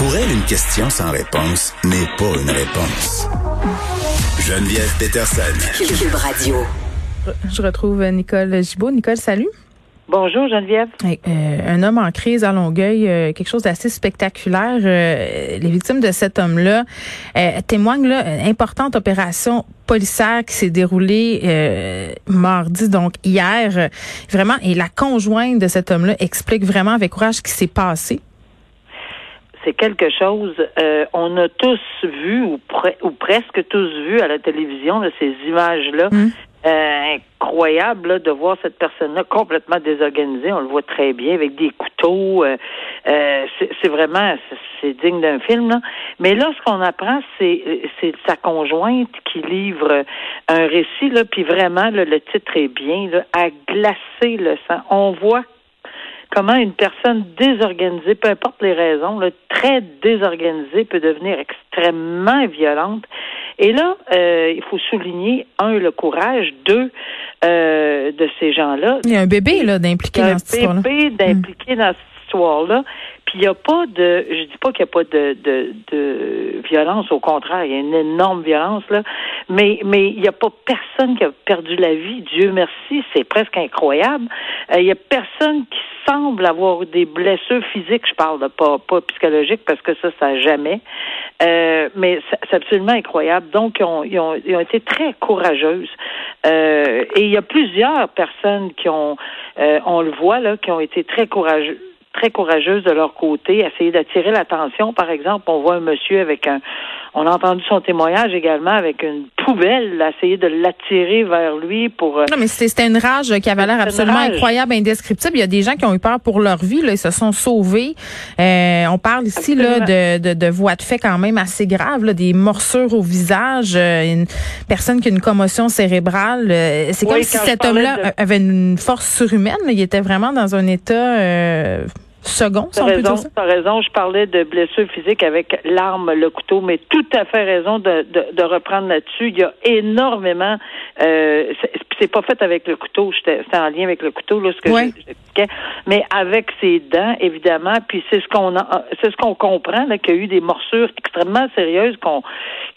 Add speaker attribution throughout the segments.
Speaker 1: Pour elle, une question sans réponse n'est pas une réponse. Geneviève Peterson.
Speaker 2: Cube Radio.
Speaker 3: Je retrouve Nicole Gibault. Nicole, salut.
Speaker 4: Bonjour Geneviève.
Speaker 3: Euh, un homme en crise à Longueuil, euh, quelque chose d'assez spectaculaire. Euh, les victimes de cet homme-là témoignent là importante opération policière qui s'est déroulée mardi, donc hier. vraiment, et la conjointe de cet homme-là explique vraiment avec courage ce qui s'est passé.
Speaker 4: C'est quelque chose. on a tous vu ou, ou presque tous vu à la télévision ces images-là. Hum. Euh, incroyable de voir cette personne-là complètement désorganisée. On le voit très bien avec des couteaux. Euh, euh, c'est vraiment c'est digne d'un film. Là. Mais là, ce qu'on apprend, c'est sa conjointe qui livre un récit. Là, puis vraiment, le titre est bien. Là, à glacer le sang. On voit comment une personne désorganisée, peu importe les raisons, là, très désorganisée, peut devenir extrêmement violente. Et là, euh, il faut souligner, un, le courage, deux, euh, de ces gens-là.
Speaker 3: Il y a un bébé là d'impliquer dans cette histoire-là.
Speaker 4: Un bébé d'impliquer dans cette histoire-là. Il n'y a pas de, je dis pas qu'il n'y a pas de, de, de, violence, au contraire, il y a une énorme violence là, mais mais il n'y a pas personne qui a perdu la vie. Dieu merci, c'est presque incroyable. Euh, il n'y a personne qui semble avoir des blessures physiques, je parle de pas pas psychologiques parce que ça ça jamais. Euh, mais c'est absolument incroyable. Donc ils ont, ils ont, ils ont été très courageuses. Euh, et il y a plusieurs personnes qui ont, euh, on le voit là, qui ont été très courageuses très courageuses de leur côté, essayer d'attirer l'attention. Par exemple, on voit un monsieur avec un, on a entendu son témoignage également avec une poubelle, essayer de l'attirer vers lui pour. Euh,
Speaker 3: non, mais c'était une rage qui avait l'air absolument incroyable, indescriptible. Il y a des gens qui ont eu peur pour leur vie, là, ils se sont sauvés. Euh, on parle ici là de, de, de voies de fait quand même assez graves, là, des morsures au visage, euh, une personne qui a une commotion cérébrale. C'est comme si cet homme-là avait une force surhumaine. Il était vraiment dans un état second, si
Speaker 4: raison, T'as raison, je parlais de blessures physiques avec l'arme, le couteau, mais tout à fait raison de, de, reprendre là-dessus. Il y a énormément, euh, c'est pas fait avec le couteau, c'était en lien avec le couteau, là, ce que j'expliquais, mais avec ses dents, évidemment, puis c'est ce qu'on c'est ce qu'on comprend, qu'il y a eu des morsures extrêmement sérieuses qu'on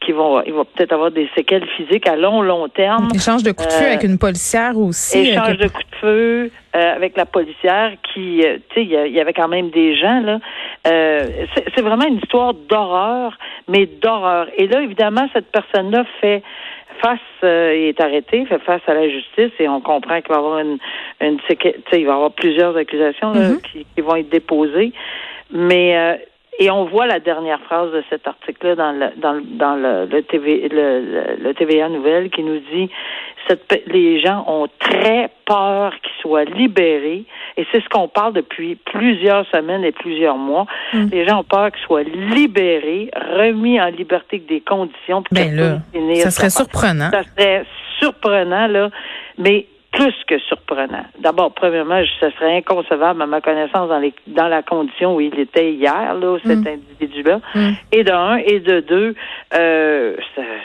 Speaker 4: qui vont, il va peut-être avoir des séquelles physiques à long, long terme.
Speaker 3: Échange de coups de feu avec une policière aussi.
Speaker 4: Échange de coups de feu euh, avec la policière qui, euh, tu sais, il y, avait quand même des gens, là. Euh, c'est vraiment une histoire d'horreur, mais d'horreur. Et là, évidemment, cette personne-là fait face, il est arrêté, fait face à la justice et on comprend qu'il va y avoir une, une il va y avoir plusieurs accusations mm-hmm. qui, qui, vont être déposées. Mais et on voit la dernière phrase de cet article-là dans le, dans, dans le, le, TV, le, le, TVA Nouvelle qui nous dit cette, les gens ont très peur qu'ils soient libérés. Et c'est ce qu'on parle depuis plusieurs semaines et plusieurs mois. Mm. Les gens ont peur qu'ils soient libérés, remis en liberté avec des conditions.
Speaker 3: Ben là, ça serait surprenant.
Speaker 4: Ça serait surprenant, là. Mais plus que surprenant. D'abord, premièrement, ce serait inconcevable à ma connaissance dans, les, dans la condition où il était hier, là, cet mm. individu-là. Mm. Et de un, et de deux, euh,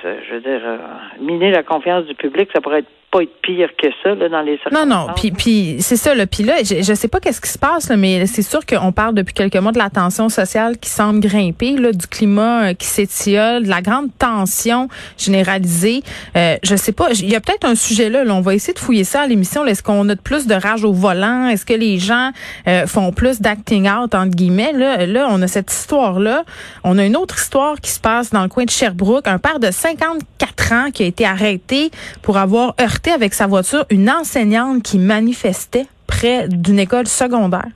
Speaker 4: je veux dire, euh, miner la confiance du public, ça pourrait être pas être pire que ça là, dans les
Speaker 3: Non, non. Puis, puis c'est ça. le Puis là, je, je sais pas qu'est-ce qui se passe, là, mais c'est sûr qu'on parle depuis quelques mois de la tension sociale qui semble grimper, là, du climat euh, qui s'étiole, de la grande tension généralisée. Euh, je sais pas. Il y a peut-être un sujet là, On va essayer de fouiller ça à l'émission. Est-ce qu'on a plus de rage au volant? Est-ce que les gens euh, font plus d'acting out entre guillemets? Là, là, on a cette histoire là. On a une autre histoire qui se passe dans le coin de Sherbrooke. Un père de 54 ans qui a été arrêté pour avoir heurté avec sa voiture une enseignante qui manifestait près d'une école secondaire?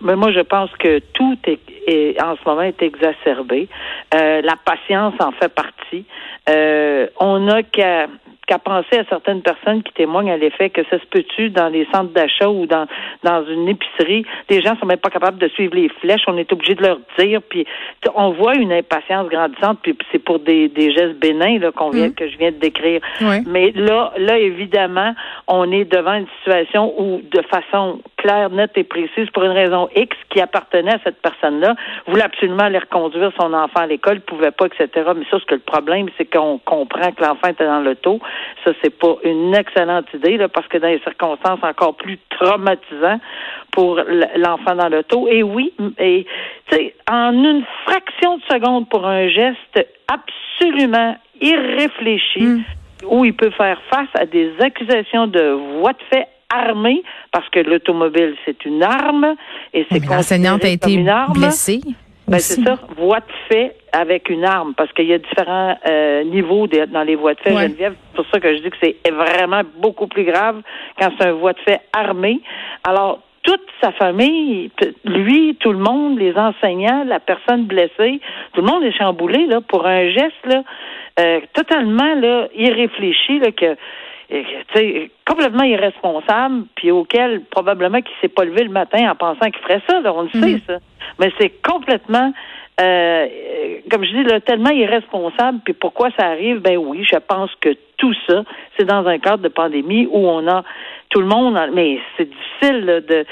Speaker 4: Mais moi, je pense que tout est, en ce moment est exacerbé. Euh, la patience en fait partie. Euh, on a qu'à qu'à penser à certaines personnes qui témoignent à l'effet que ça se peut-tu dans les centres d'achat ou dans dans une épicerie, les gens sont même pas capables de suivre les flèches, on est obligé de leur dire, puis on voit une impatience grandissante, puis c'est pour des, des gestes bénins là qu'on vient mm. que je viens de décrire. Mais là là évidemment, on est devant une situation où de façon claire, nette et précise pour une raison X qui appartenait à cette personne-là, voulait absolument aller reconduire son enfant à l'école, pouvait pas, etc. Mais ça, ce que le problème, c'est qu'on comprend que l'enfant était dans l'auto Ça, c'est pas une excellente idée, là, parce que dans les circonstances encore plus traumatisantes pour l'enfant dans l'auto. Et oui, et en une fraction de seconde pour un geste absolument irréfléchi, mm. où il peut faire face à des accusations de voie de fait armée, parce que l'automobile, c'est une arme, et c'est
Speaker 3: L'enseignante a été blessée.
Speaker 4: Ben, c'est ça, voie de fait avec une arme, parce qu'il y a différents euh, niveaux dans les voies de fait, Geneviève. C'est pour ça que je dis que c'est vraiment beaucoup plus grave quand c'est un voie de fait armé. Alors, toute sa famille, lui, tout le monde, les enseignants, la personne blessée, tout le monde est chamboulé là pour un geste là euh, totalement là irréfléchi là que complètement irresponsable, puis auquel probablement qu'il s'est pas levé le matin en pensant qu'il ferait ça, là, on le sait, mhm. ça. Mais c'est complètement, euh, comme je dis, là, tellement irresponsable. Puis pourquoi ça arrive? Ben oui, je pense que tout ça, c'est dans un cadre de pandémie où on a tout le monde, mais c'est difficile de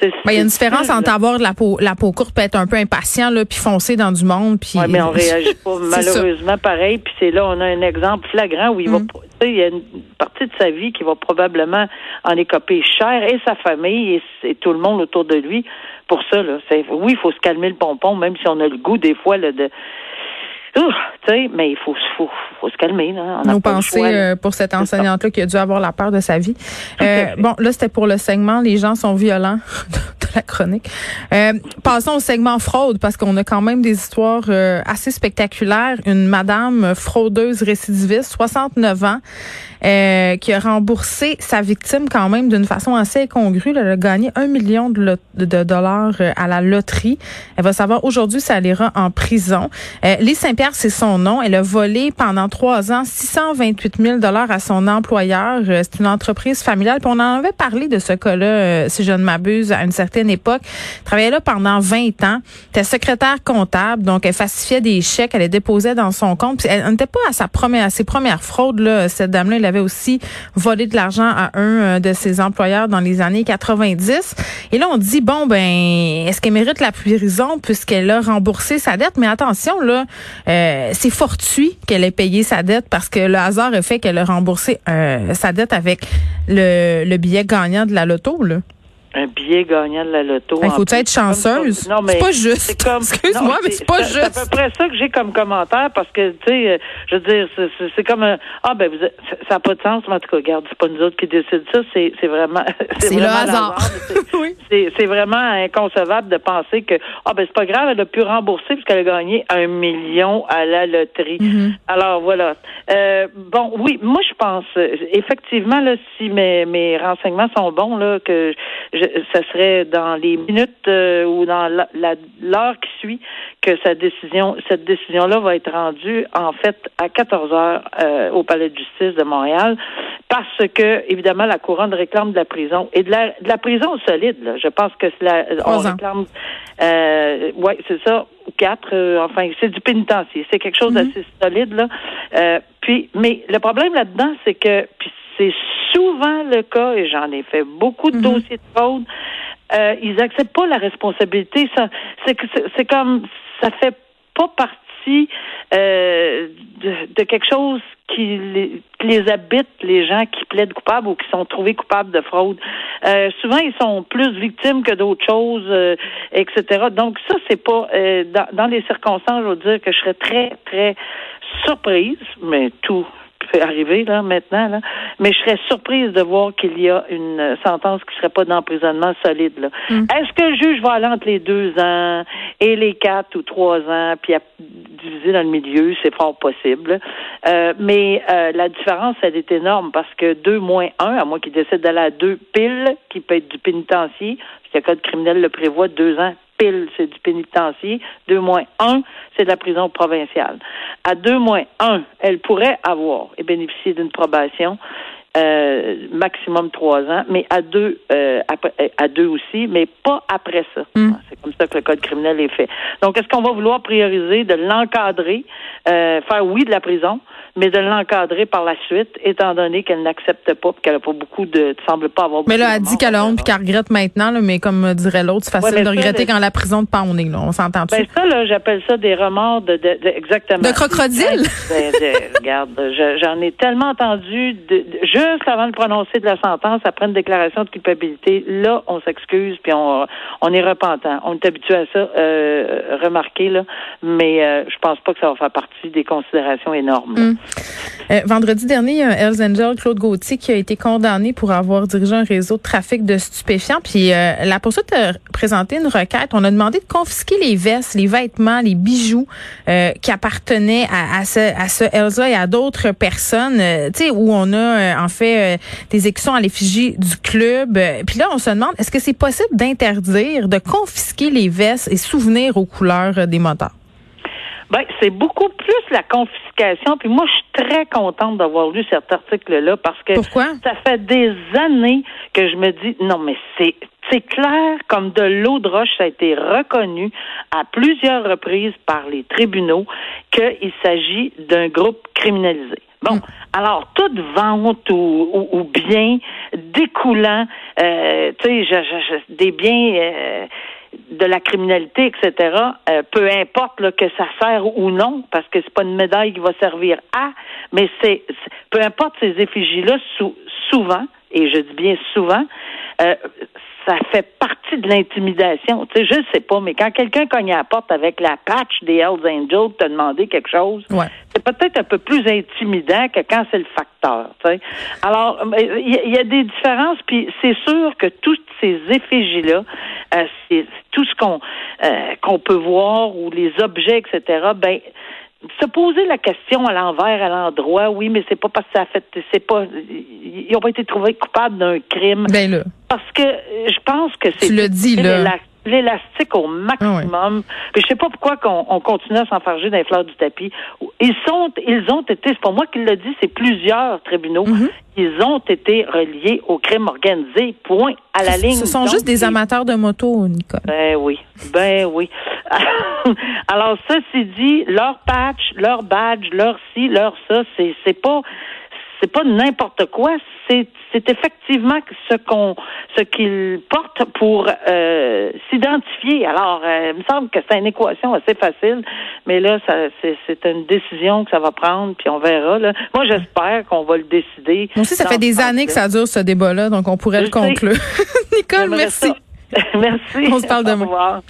Speaker 3: ben, il y a une différence entre avoir de la peau, la peau courte, puis être un peu impatient, là, puis foncer dans du monde. Puis...
Speaker 4: Oui, mais on réagit pas malheureusement pareil. Puis c'est là, on a un exemple flagrant où il va, mm. il y a une partie de sa vie qui va probablement en écoper cher, et sa famille, et, tout le monde autour de lui. Pour ça, là, oui, il faut se calmer le pompon, même si on a le goût des fois là, de mais il faut, faut, faut, se calmer. Là.
Speaker 3: Nos pensées euh, pour cette enseignante-là qui a dû avoir la peur de sa vie. Euh, bon, là, c'était pour le segment Les gens sont violents de la chronique. Euh, passons au segment fraude parce qu'on a quand même des histoires euh, assez spectaculaires. Une madame fraudeuse récidiviste, 69 ans, euh, qui a remboursé sa victime quand même d'une façon assez incongrue. Elle a gagné un million de, de, dollars à la loterie. Elle va savoir aujourd'hui si elle ira en prison. Lise Saint-Pierre, c'est son nom. Elle a volé pendant trois ans 628 000 dollars à son employeur. Euh, c'est une entreprise familiale. On en avait parlé de ce cas-là, si je ne m'abuse, à une certaine époque. Elle travaillait là pendant 20 ans. Elle secrétaire comptable, donc elle falsifiait des chèques, elle les déposait dans son compte. Elle n'était pas à sa première, à ses premières fraudes là. Cette dame-là, avait aussi volé de l'argent à un euh, de ses employeurs dans les années 90. Et là, on dit, bon, ben, est-ce qu'elle mérite la prison puisqu'elle a remboursé sa dette? Mais attention, là, euh, c'est fortuit qu'elle ait payé sa dette parce que le hasard a fait qu'elle a remboursé euh, sa dette avec le, le billet gagnant de la loto, là
Speaker 4: un billet gagnant de la loto.
Speaker 3: Il faut être chanceuse? Non, mais c'est pas juste. Excuse-moi, mais c'est pas juste.
Speaker 4: C'est à peu près ça que j'ai comme commentaire parce que, tu sais, je veux dire, c'est comme un, ah, ben, vous, ça n'a pas de sens, mais en tout cas, regarde, c'est pas nous autres qui décident ça, c'est vraiment.
Speaker 3: C'est le hasard.
Speaker 4: C'est vraiment inconcevable de penser que, ah, ben, c'est pas grave, elle a pu rembourser puisqu'elle a gagné un million à la loterie. Mm-hmm. Alors, voilà. Euh, bon, oui, moi, je pense, effectivement, là, si mes, mes renseignements sont bons, là, que je, ça serait dans les minutes euh, ou dans l'heure qui suit que sa décision, cette décision-là va être rendue en fait à 14 heures euh, au Palais de justice de Montréal, parce que évidemment la couronne réclame de la prison et de la, de la prison solide. Là. Je pense que c'est la, on réclame, euh, ouais, c'est ça, quatre. Euh, enfin, c'est du pénitencier. C'est quelque chose mm-hmm. d'assez solide là. puis, mais le problème là-dedans, c'est que puis c'est souvent le cas, et j'en ai fait beaucoup de mhm. dossiers de fraude, euh, ils acceptent pas la responsabilité. Ça, c'est c'est comme ça fait pas partie euh, de, quelque chose qui les, habite, les gens qui plaident coupables ou qui sont trouvés coupables de fraude. Euh, souvent, ils sont plus victimes que d'autres choses, euh, etc. Donc ça, c'est pas dans, dans les circonstances. Je veux dire que je serais très très surprise, mais tout peut arriver là maintenant, là. mais je serais surprise de voir qu'il y a une sentence qui serait pas d'emprisonnement solide. Là. Mm. Est-ce que le juge va aller entre les deux ans et les quatre ou trois ans, puis à diviser dans le milieu, c'est fort possible. Euh, mais euh, la différence, elle est énorme parce que deux moins un, à moins qu'il décide d'aller à deux piles, qui peut être du pénitencier, parce que le code criminel le prévoit, deux ans pile, c'est du pénitencier. Deux moins un, c'est de la prison provinciale. À deux moins un, elle pourrait avoir et bénéficier d'une probation. Euh, maximum trois ans, mais à deux, euh, à deux aussi, mais pas après ça.
Speaker 3: Hmm.
Speaker 4: C'est comme ça que le code criminel est fait. Donc, est-ce qu'on va vouloir prioriser de l'encadrer, euh, faire oui de la prison, mais de l'encadrer par la suite, étant donné qu'elle n'accepte pas, qu'elle n'a pas beaucoup de, semble pas avoir.
Speaker 3: Mais là, elle dit qu'elle a honte puis qu'elle regrette maintenant, là, mais comme dirait l'autre, c'est facile de regretter quand la prison de on là. On s'entend
Speaker 4: Ben ça, là, j'appelle ça des remords de, de, exactement.
Speaker 3: De crocodile?
Speaker 4: Regarde, j'en ai tellement entendu juste avant de prononcer de la sentence, après une déclaration de culpabilité. Là, on s'excuse puis on, on est repentant. On est habitué à ça, euh, remarquer là, mais euh, je pense pas que ça va faire partie des considérations énormes.
Speaker 3: Hmm. Euh, vendredi dernier, il y a un Hells Angel, Claude Gauthier, qui a été condamné pour avoir dirigé un réseau de trafic de stupéfiants. Puis euh, la poursuite a présenté une requête. On a demandé de confisquer les vestes, les vêtements, les bijoux euh, qui appartenaient à, ce, à ce Elsa et à d'autres personnes. tu sais, où on a en fait des écussons à l'effigie du club. Puis là, on se demande, est-ce que c'est possible d'interdire, de confisquer les vestes et souvenirs aux couleurs des moteurs?
Speaker 4: Ben, c'est beaucoup plus la confiscation. Puis moi, je suis très contente d'avoir lu cet article-là parce que ça fait des années que je me dis non, mais c'est c'est clair comme de l'eau de roche, ça a été reconnu à plusieurs reprises par les tribunaux qu'il s'agit d'un groupe criminalisé. Bon, mm. alors toute vente ou, ou, bien découlant, euh, tu sais, des biens euh, de la criminalité, etc., euh, peu importe là, que ça sert ou non, parce que c'est pas une médaille qui va servir à, mais c'est peu importe ces effigies-là, souvent, et je dis bien souvent, euh, ça fait partie de l'intimidation. Tu sais, je sais pas, mais quand quelqu'un cogne à la porte avec la patch des Hells Angels, te demander quelque chose, c'est peut-être un peu plus intimidant que quand c'est le facteur. Tu sais. Alors, il y, a des différences, puis c'est sûr que toutes ces effigies-là, euh, c'est tout ce qu'on euh, qu'on peut voir ou les objets, etc. Ben se poser la question à l'envers, à l'endroit, oui, mais c'est pas parce que ça a fait, c'est pas, ils ont pas été trouvés coupables d'un crime.
Speaker 3: Ben là.
Speaker 4: Parce que je pense que c'est.
Speaker 3: Tu le dis, là
Speaker 4: l'élastique au maximum. Ah Puis je sais pas pourquoi qu'on on continue à s'enfarger dans les fleurs du tapis. Ils sont, ils ont été, c'est pas moi qui le dis, c'est plusieurs tribunaux.
Speaker 3: Mhm.
Speaker 4: Ils ont été reliés au crime organisé. Point à la ligne.
Speaker 3: Ce sont juste des amateurs de moto, Nicole.
Speaker 4: Ben oui, ben oui. Alors ceci dit, leur patch, leur badge, leur ci, leur ça, c'est pas c'est pas n'importe quoi, c'est c'est effectivement ce qu'on ce qu'ils portent pour euh, s'identifier. Alors, euh, il me semble que c'est une équation assez facile, mais là, ça, c'est, une décision que ça va prendre, puis on verra. Là. Moi, j'espère qu'on va le décider.
Speaker 3: Moi aussi, ça fait des années que ça dure ce débat-là, donc on pourrait le conclure. Nicole, merci.
Speaker 4: merci.
Speaker 3: On se parle demain.
Speaker 4: Au revoir.